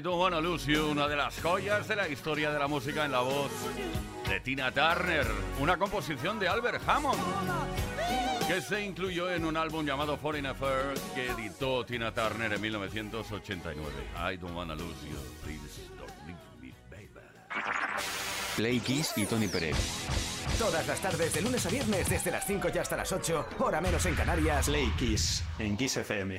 I Don't Wanna Lose You, una de las joyas de la historia de la música en la voz de Tina Turner, una composición de Albert Hammond que se incluyó en un álbum llamado Foreign Affair que editó Tina Turner en 1989. I Don't Wanna Lose You, please don't leave me, baby. Play Kiss y Tony Pérez. Todas las tardes, de lunes a viernes, desde las 5 y hasta las 8, hora menos en Canarias. Play Kiss en Kiss FM.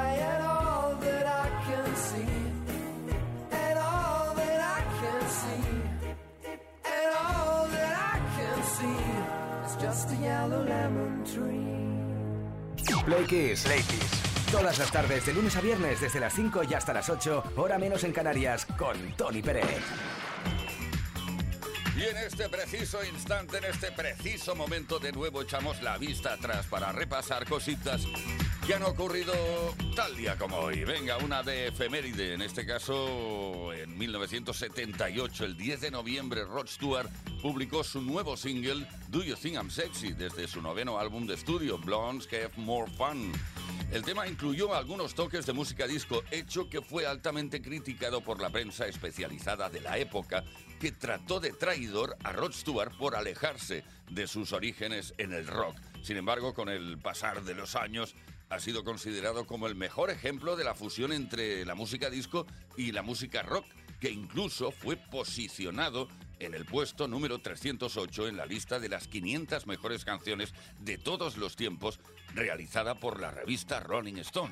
is just a yellow lemon tree. Play Kiss. Play Kiss. Todas las tardes, de lunes a viernes, desde las 5 y hasta las 8, hora menos en Canarias, con Tony Pérez. Y en este preciso instante, en este preciso momento, de nuevo echamos la vista atrás para repasar cositas que han ocurrido tal día como hoy. Venga, una de efeméride, en este caso en 1978, el 10 de noviembre, Rod Stewart publicó su nuevo single, Do You Think I'm Sexy, desde su noveno álbum de estudio, Blondes Have More Fun. El tema incluyó algunos toques de música disco, hecho que fue altamente criticado por la prensa especializada de la época, que trató de traidor a Rod Stewart por alejarse de sus orígenes en el rock. Sin embargo, con el pasar de los años, ha sido considerado como el mejor ejemplo de la fusión entre la música disco y la música rock, que incluso fue posicionado en el puesto número 308 en la lista de las 500 mejores canciones de todos los tiempos, realizada por la revista Rolling Stone.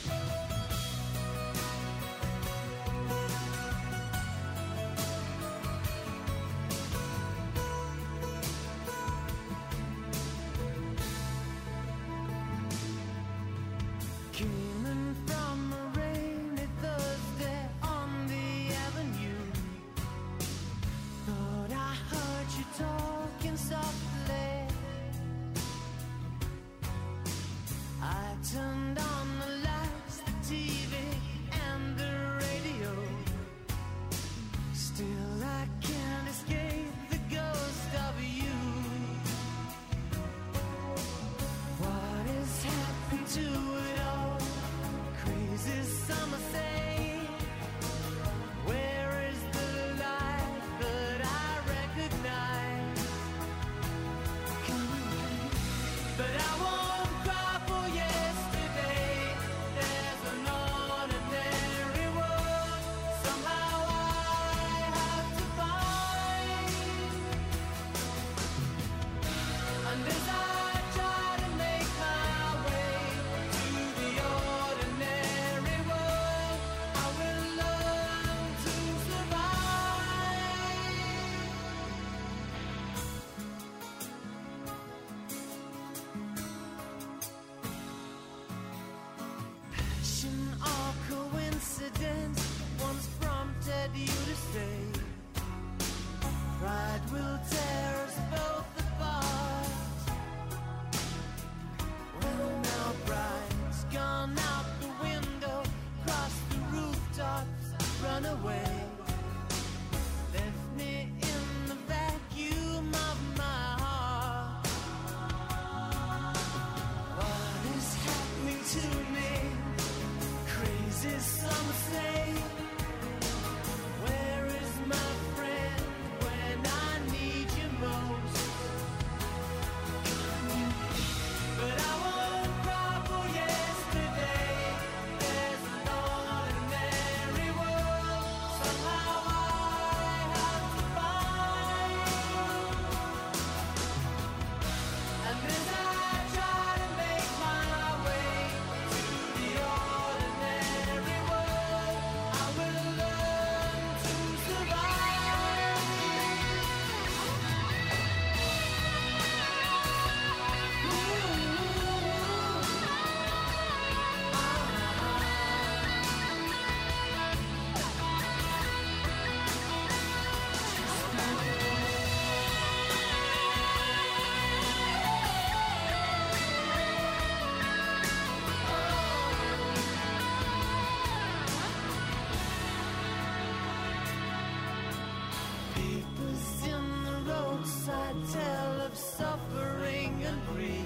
tales I tell of suffering and grief.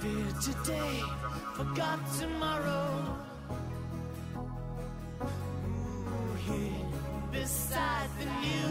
Fear today, forgot tomorrow. Ooh, here, beside the new.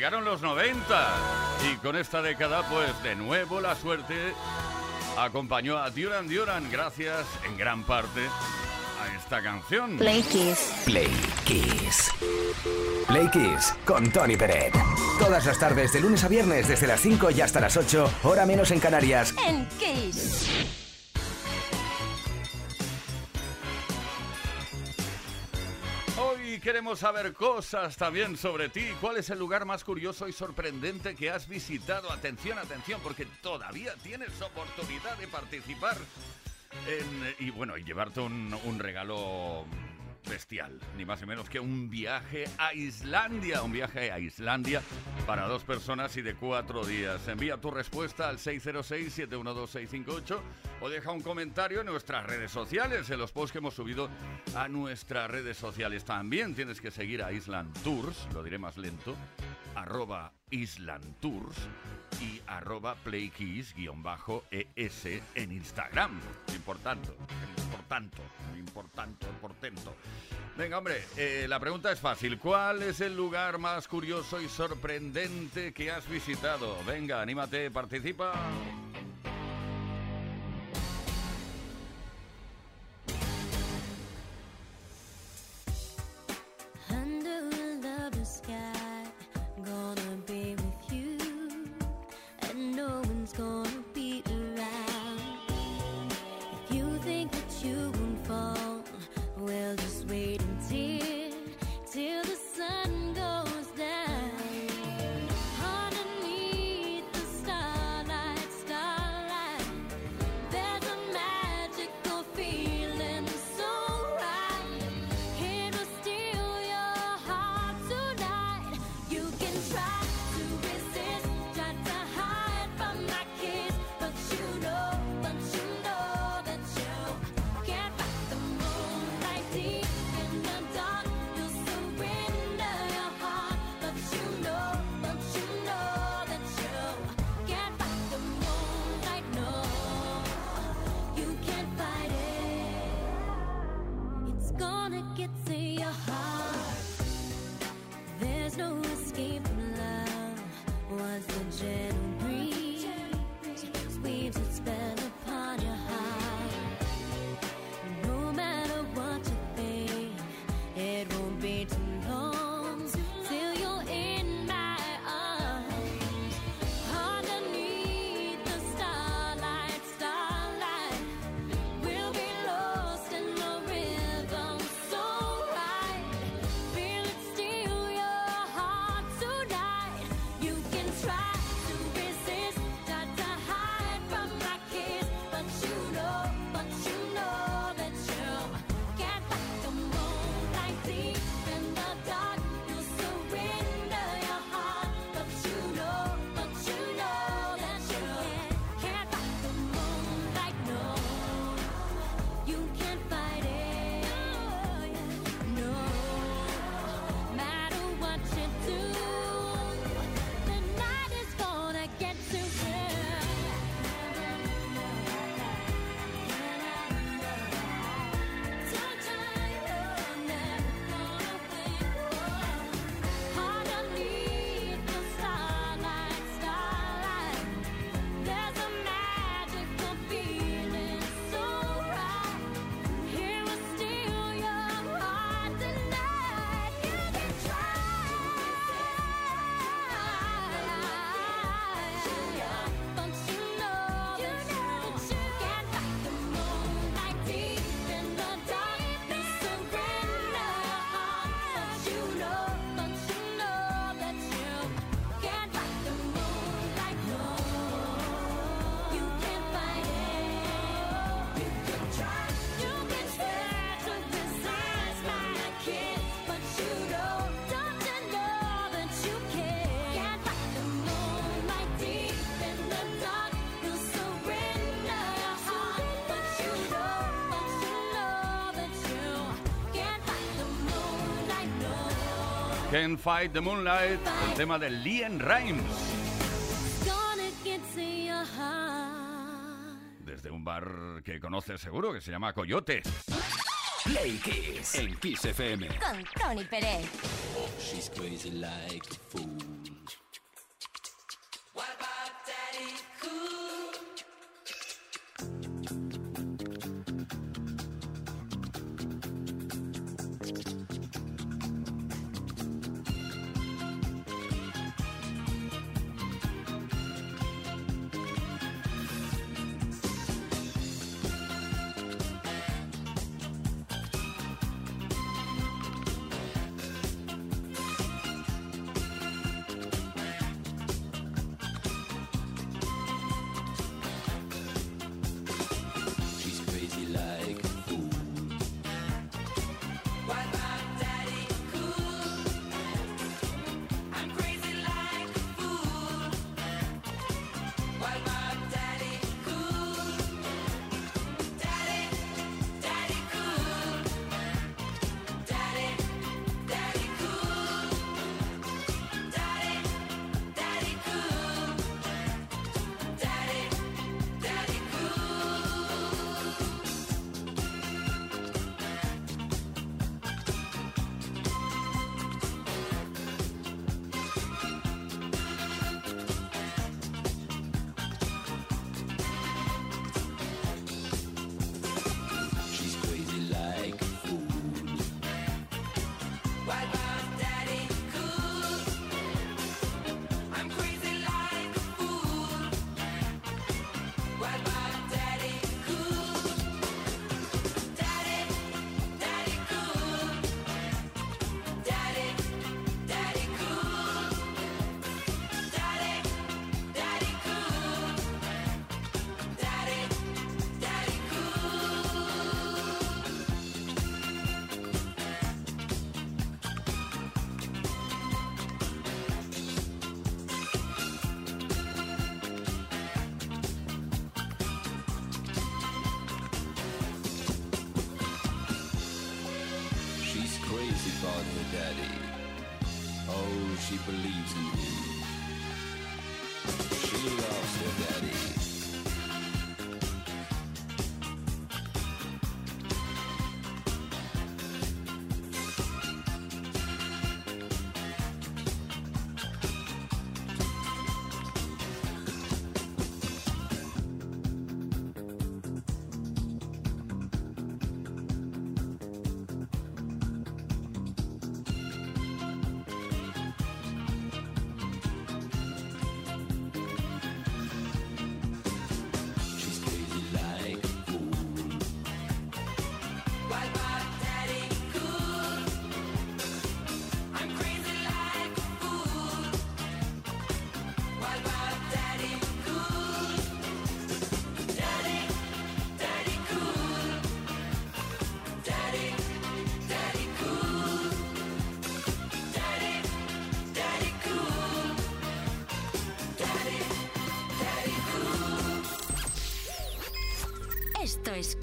llegaron los 90 y con esta década pues de nuevo la suerte acompañó a Duran Duran gracias en gran parte a esta canción. Play Kiss. Play Kiss. Play Kiss con Tony Peret. Todas las tardes de lunes a viernes desde las 5 y hasta las 8, hora menos en Canarias. En Kiss. Queremos saber cosas también sobre ti. ¿Cuál es el lugar más curioso y sorprendente que has visitado? Atención, atención, porque todavía tienes oportunidad de participar en, y bueno, y llevarte un, un regalo bestial, ni más ni menos que un viaje a Islandia, un viaje a Islandia para dos personas y de cuatro días. Envía tu respuesta al 606-712-658 o deja un comentario en nuestras redes sociales, en los posts que hemos subido a nuestras redes sociales. También tienes que seguir a Island Tours, lo diré más lento, arroba Island Tours y arroba playkeys-es en Instagram. Importante, importante, importante, portento. Venga, hombre, eh, la pregunta es fácil. ¿Cuál es el lugar más curioso y sorprendente que has visitado? Venga, anímate, participa. Can Fight the Moonlight, el tema de Liam Rimes. Desde un bar que conoces seguro, que se llama Coyote. Play Kiss. En Kiss FM. Con Tony Pérez. She's crazy like a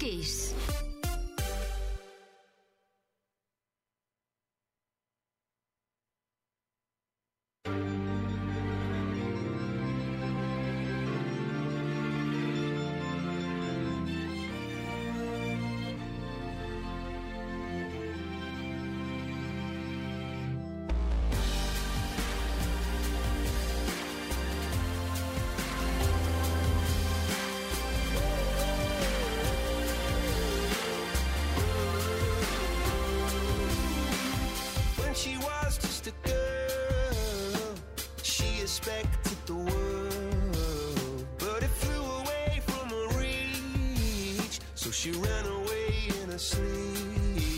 peace. sleep.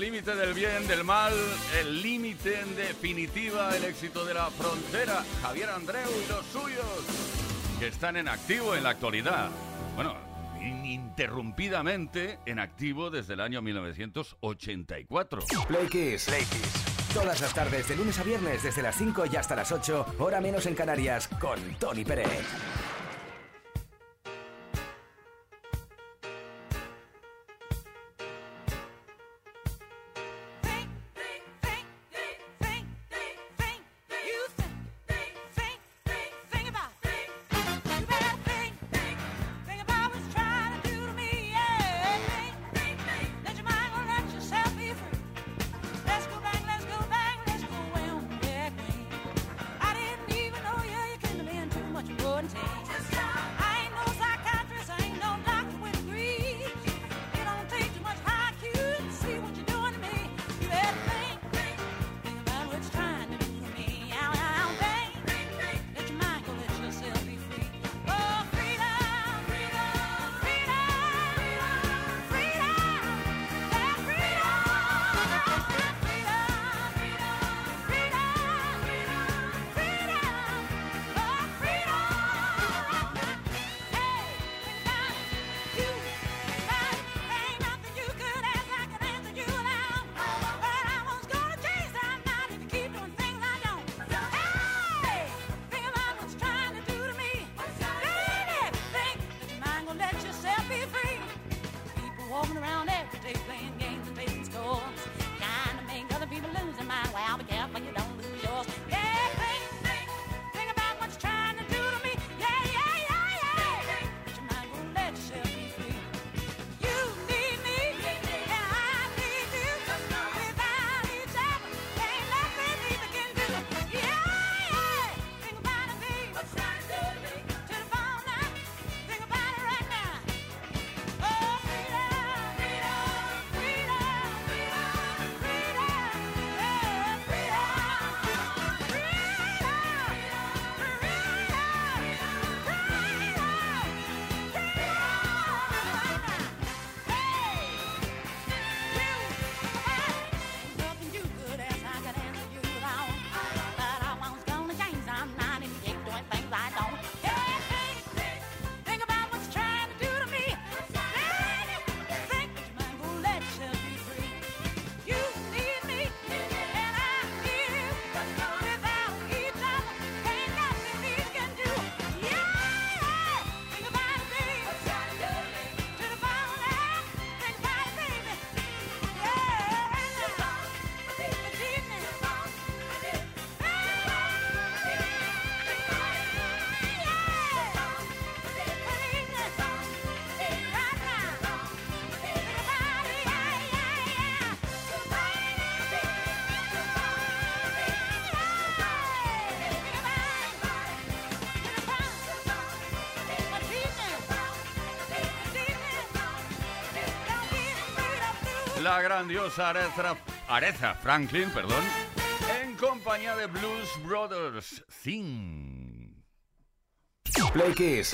El límite del bien, del mal, el límite en definitiva, el éxito de la frontera. Javier Andreu y los suyos, que están en activo en la actualidad. Bueno, ininterrumpidamente en activo desde el año 1984. Play Kiss. Todas las tardes, de lunes a viernes, desde las 5 y hasta las 8, hora menos en Canarias, con Tony Pérez. La grandiosa Aretha, Aretha Franklin, perdón, en compañía de Blues Brothers. Sing. Play Kiss.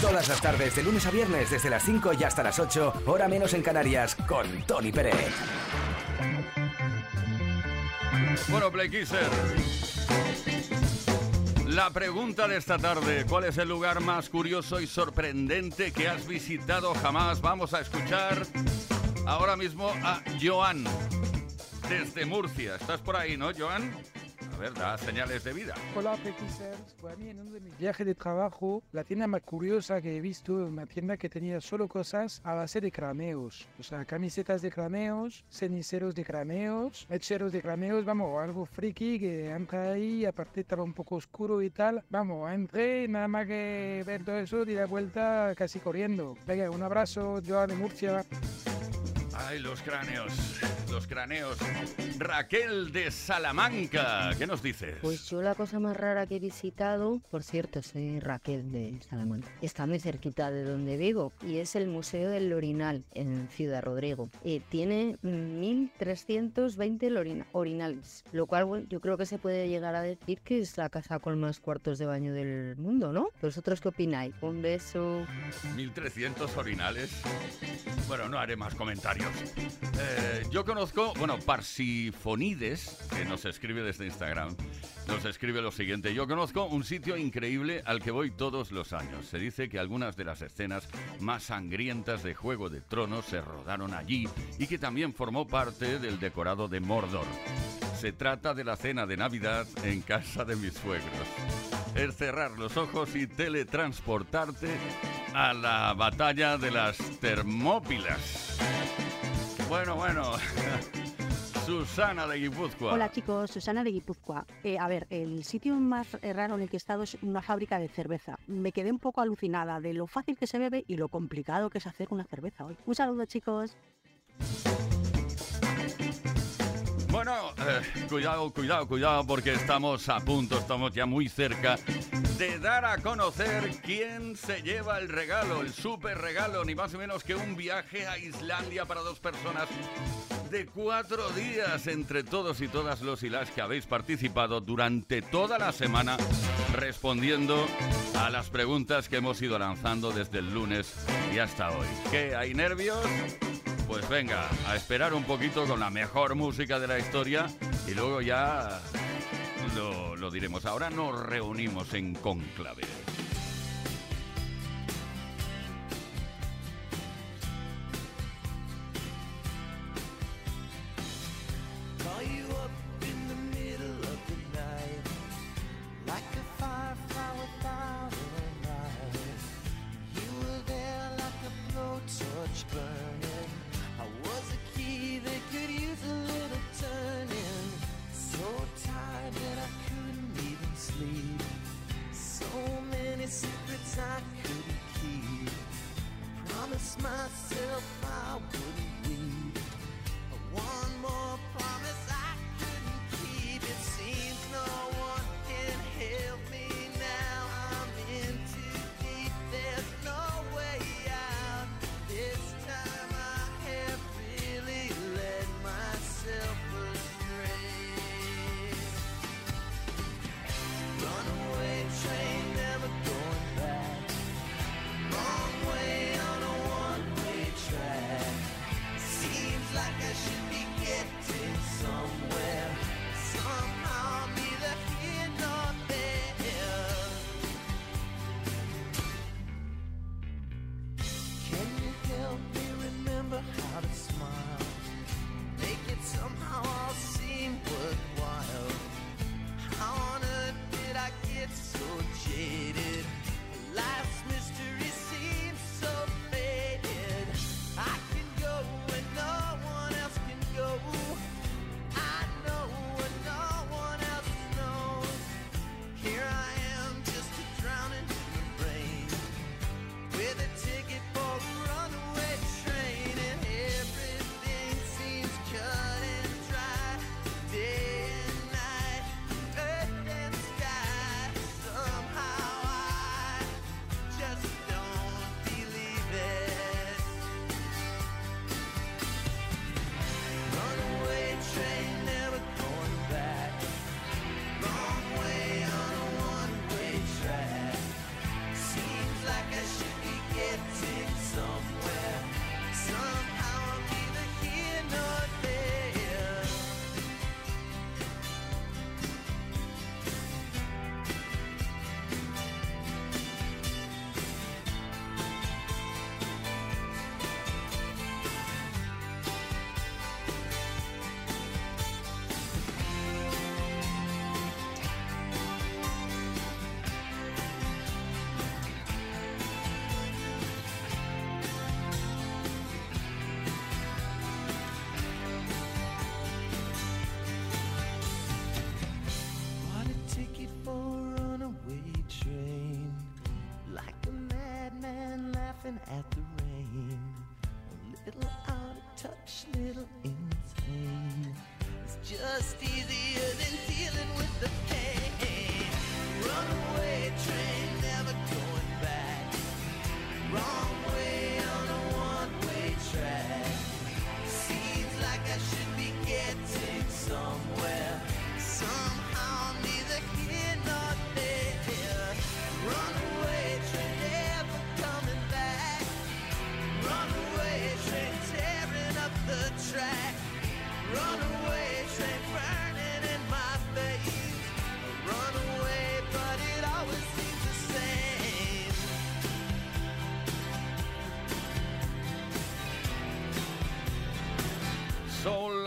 Todas las tardes, de lunes a viernes, desde las 5 y hasta las 8, hora menos en Canarias, con Tony Pérez. Bueno, Play Kisser. La pregunta de esta tarde, ¿cuál es el lugar más curioso y sorprendente que has visitado jamás? Vamos a escuchar ahora mismo a Joan, desde Murcia. ¿Estás por ahí, no, Joan? A ver, da señales de vida. Hola, Pequisers. Pues a mí en uno de mis viajes de trabajo, la tienda más curiosa que he visto, una tienda que tenía solo cosas a base de craneos. O sea, camisetas de craneos, ceniceros de craneos, mecheros de craneos, vamos, algo friki que entra ahí, aparte estaba un poco oscuro y tal. Vamos, entré, nada más que ver todo eso, di la vuelta casi corriendo. Venga, un abrazo, Joan de Murcia. Ay, los cráneos, los cráneos. Raquel de Salamanca, ¿qué nos dices? Pues yo la cosa más rara que he visitado, por cierto, soy Raquel de Salamanca, está muy cerquita de donde vivo y es el Museo del Lorinal en Ciudad Rodrigo. Eh, tiene 1.320 lorina- orinales, lo cual bueno, yo creo que se puede llegar a decir que es la casa con más cuartos de baño del mundo, ¿no? ¿Vosotros qué opináis? Un beso. 1300 orinales. Bueno, no haré más comentarios. Eh, yo conozco, bueno, Parsifonides, que nos escribe desde Instagram, nos escribe lo siguiente. Yo conozco un sitio increíble al que voy todos los años. Se dice que algunas de las escenas más sangrientas de Juego de Tronos se rodaron allí y que también formó parte del decorado de Mordor. Se trata de la cena de Navidad en casa de mis suegros. Es cerrar los ojos y teletransportarte a la batalla de las Termópilas. Bueno, bueno. Susana de Guipúzcoa. Hola chicos, Susana de Guipúzcoa. Eh, a ver, el sitio más raro en el que he estado es una fábrica de cerveza. Me quedé un poco alucinada de lo fácil que se bebe y lo complicado que es hacer una cerveza hoy. Un saludo chicos. Bueno, eh, cuidado, cuidado, cuidado, porque estamos a punto, estamos ya muy cerca de dar a conocer quién se lleva el regalo, el super regalo, ni más ni menos que un viaje a Islandia para dos personas de cuatro días entre todos y todas los y las que habéis participado durante toda la semana respondiendo a las preguntas que hemos ido lanzando desde el lunes y hasta hoy. ¿Qué? ¿Hay nervios? Pues venga, a esperar un poquito con la mejor música de la historia y luego ya lo, lo diremos. Ahora nos reunimos en conclave. Myself I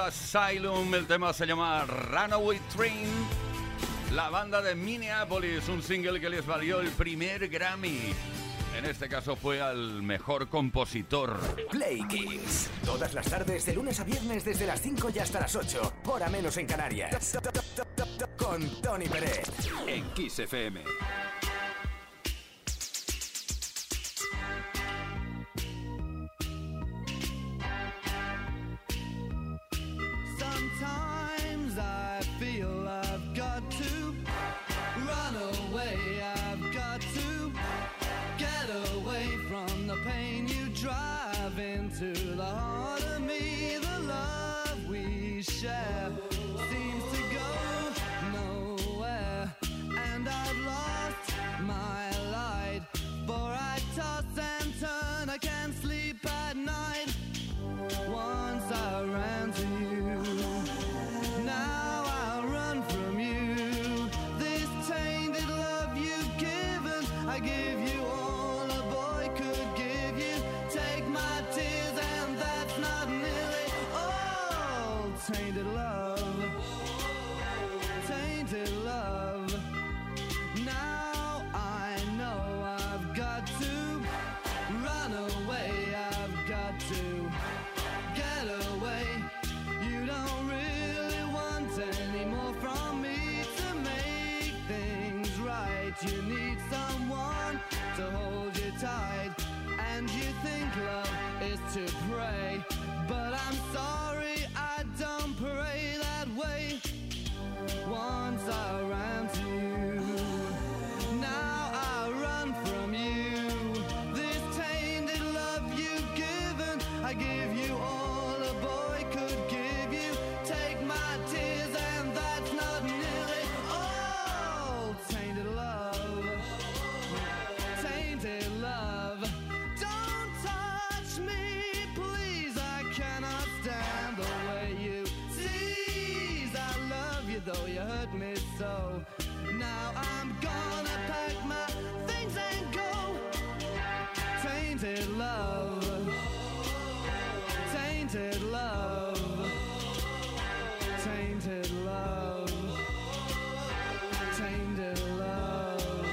Asylum, el tema se llama Runaway Train. La banda de Minneapolis, un single que les valió el primer Grammy. En este caso fue al mejor compositor. Play Kiss. Todas las tardes, de lunes a viernes, desde las 5 y hasta las 8. Hora menos en Canarias. Con Tony Pérez. En Kiss FM. So. Now I'm gonna pack my things and go. Tainted love, tainted love, tainted love, tainted love.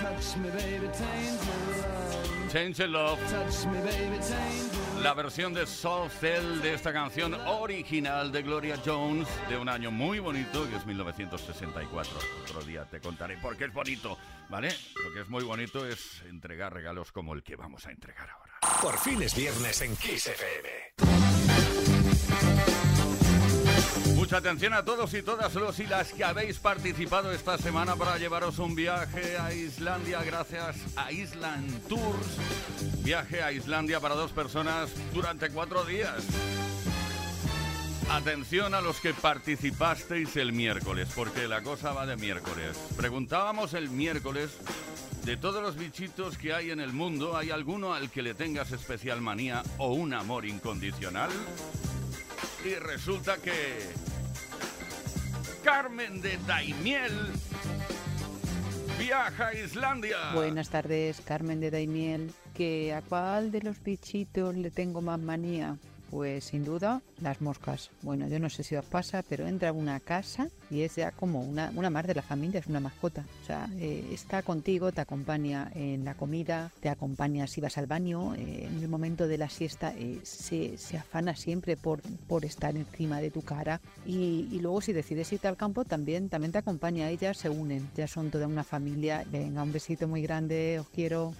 Touch me, baby, tainted love. The Love. Touch me, baby, tainted La versión de Soul Cell de esta canción original de Gloria Jones de un año muy bonito que es 1964. Otro día te contaré por qué es bonito, ¿vale? Lo que es muy bonito es entregar regalos como el que vamos a entregar ahora. Por fin es viernes en Kiss FM. Mucha atención a todos y todas los y las que habéis participado esta semana para llevaros un viaje a Islandia gracias a Island Tours. Viaje a Islandia para dos personas durante cuatro días. Atención a los que participasteis el miércoles, porque la cosa va de miércoles. Preguntábamos el miércoles, de todos los bichitos que hay en el mundo, ¿hay alguno al que le tengas especial manía o un amor incondicional? Y resulta que Carmen de Daimiel viaja a Islandia. Buenas tardes, Carmen de Daimiel. ¿Que ¿A cuál de los bichitos le tengo más manía? Pues sin duda las moscas. Bueno, yo no sé si os pasa, pero entra a una casa y es ya como una, una más de la familia, es una mascota. O sea, eh, está contigo, te acompaña en la comida, te acompaña si vas al baño, eh, en el momento de la siesta eh, se, se afana siempre por, por estar encima de tu cara. Y, y luego si decides irte al campo también, también te acompaña, ellas se unen, ya son toda una familia. Venga, un besito muy grande, os quiero.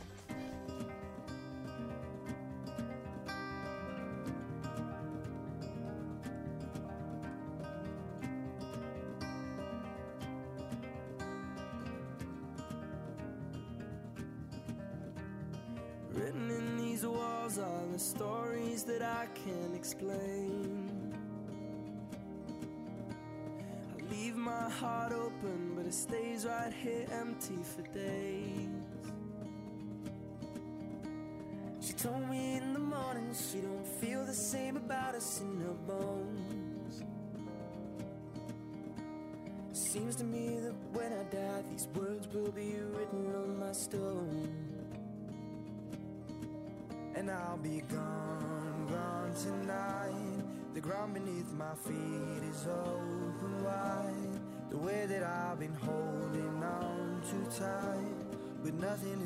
Nothing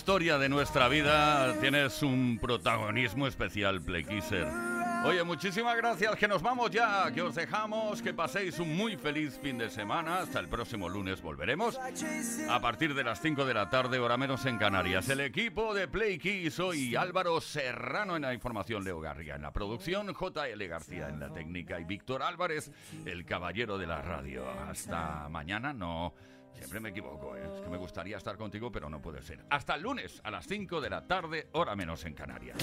historia de nuestra vida tienes un protagonismo especial, Playkisser. Oye, muchísimas gracias, que nos vamos ya, que os dejamos, que paséis un muy feliz fin de semana. Hasta el próximo lunes volveremos a partir de las 5 de la tarde, hora menos en Canarias. El equipo de Play Kiss hoy Álvaro Serrano en la información, Leo Garriga en la producción, JL García en la técnica y Víctor Álvarez, el caballero de la radio. Hasta mañana, no. Siempre me equivoco, ¿eh? es que me gustaría estar contigo, pero no puede ser. Hasta el lunes a las 5 de la tarde, hora menos en Canarias.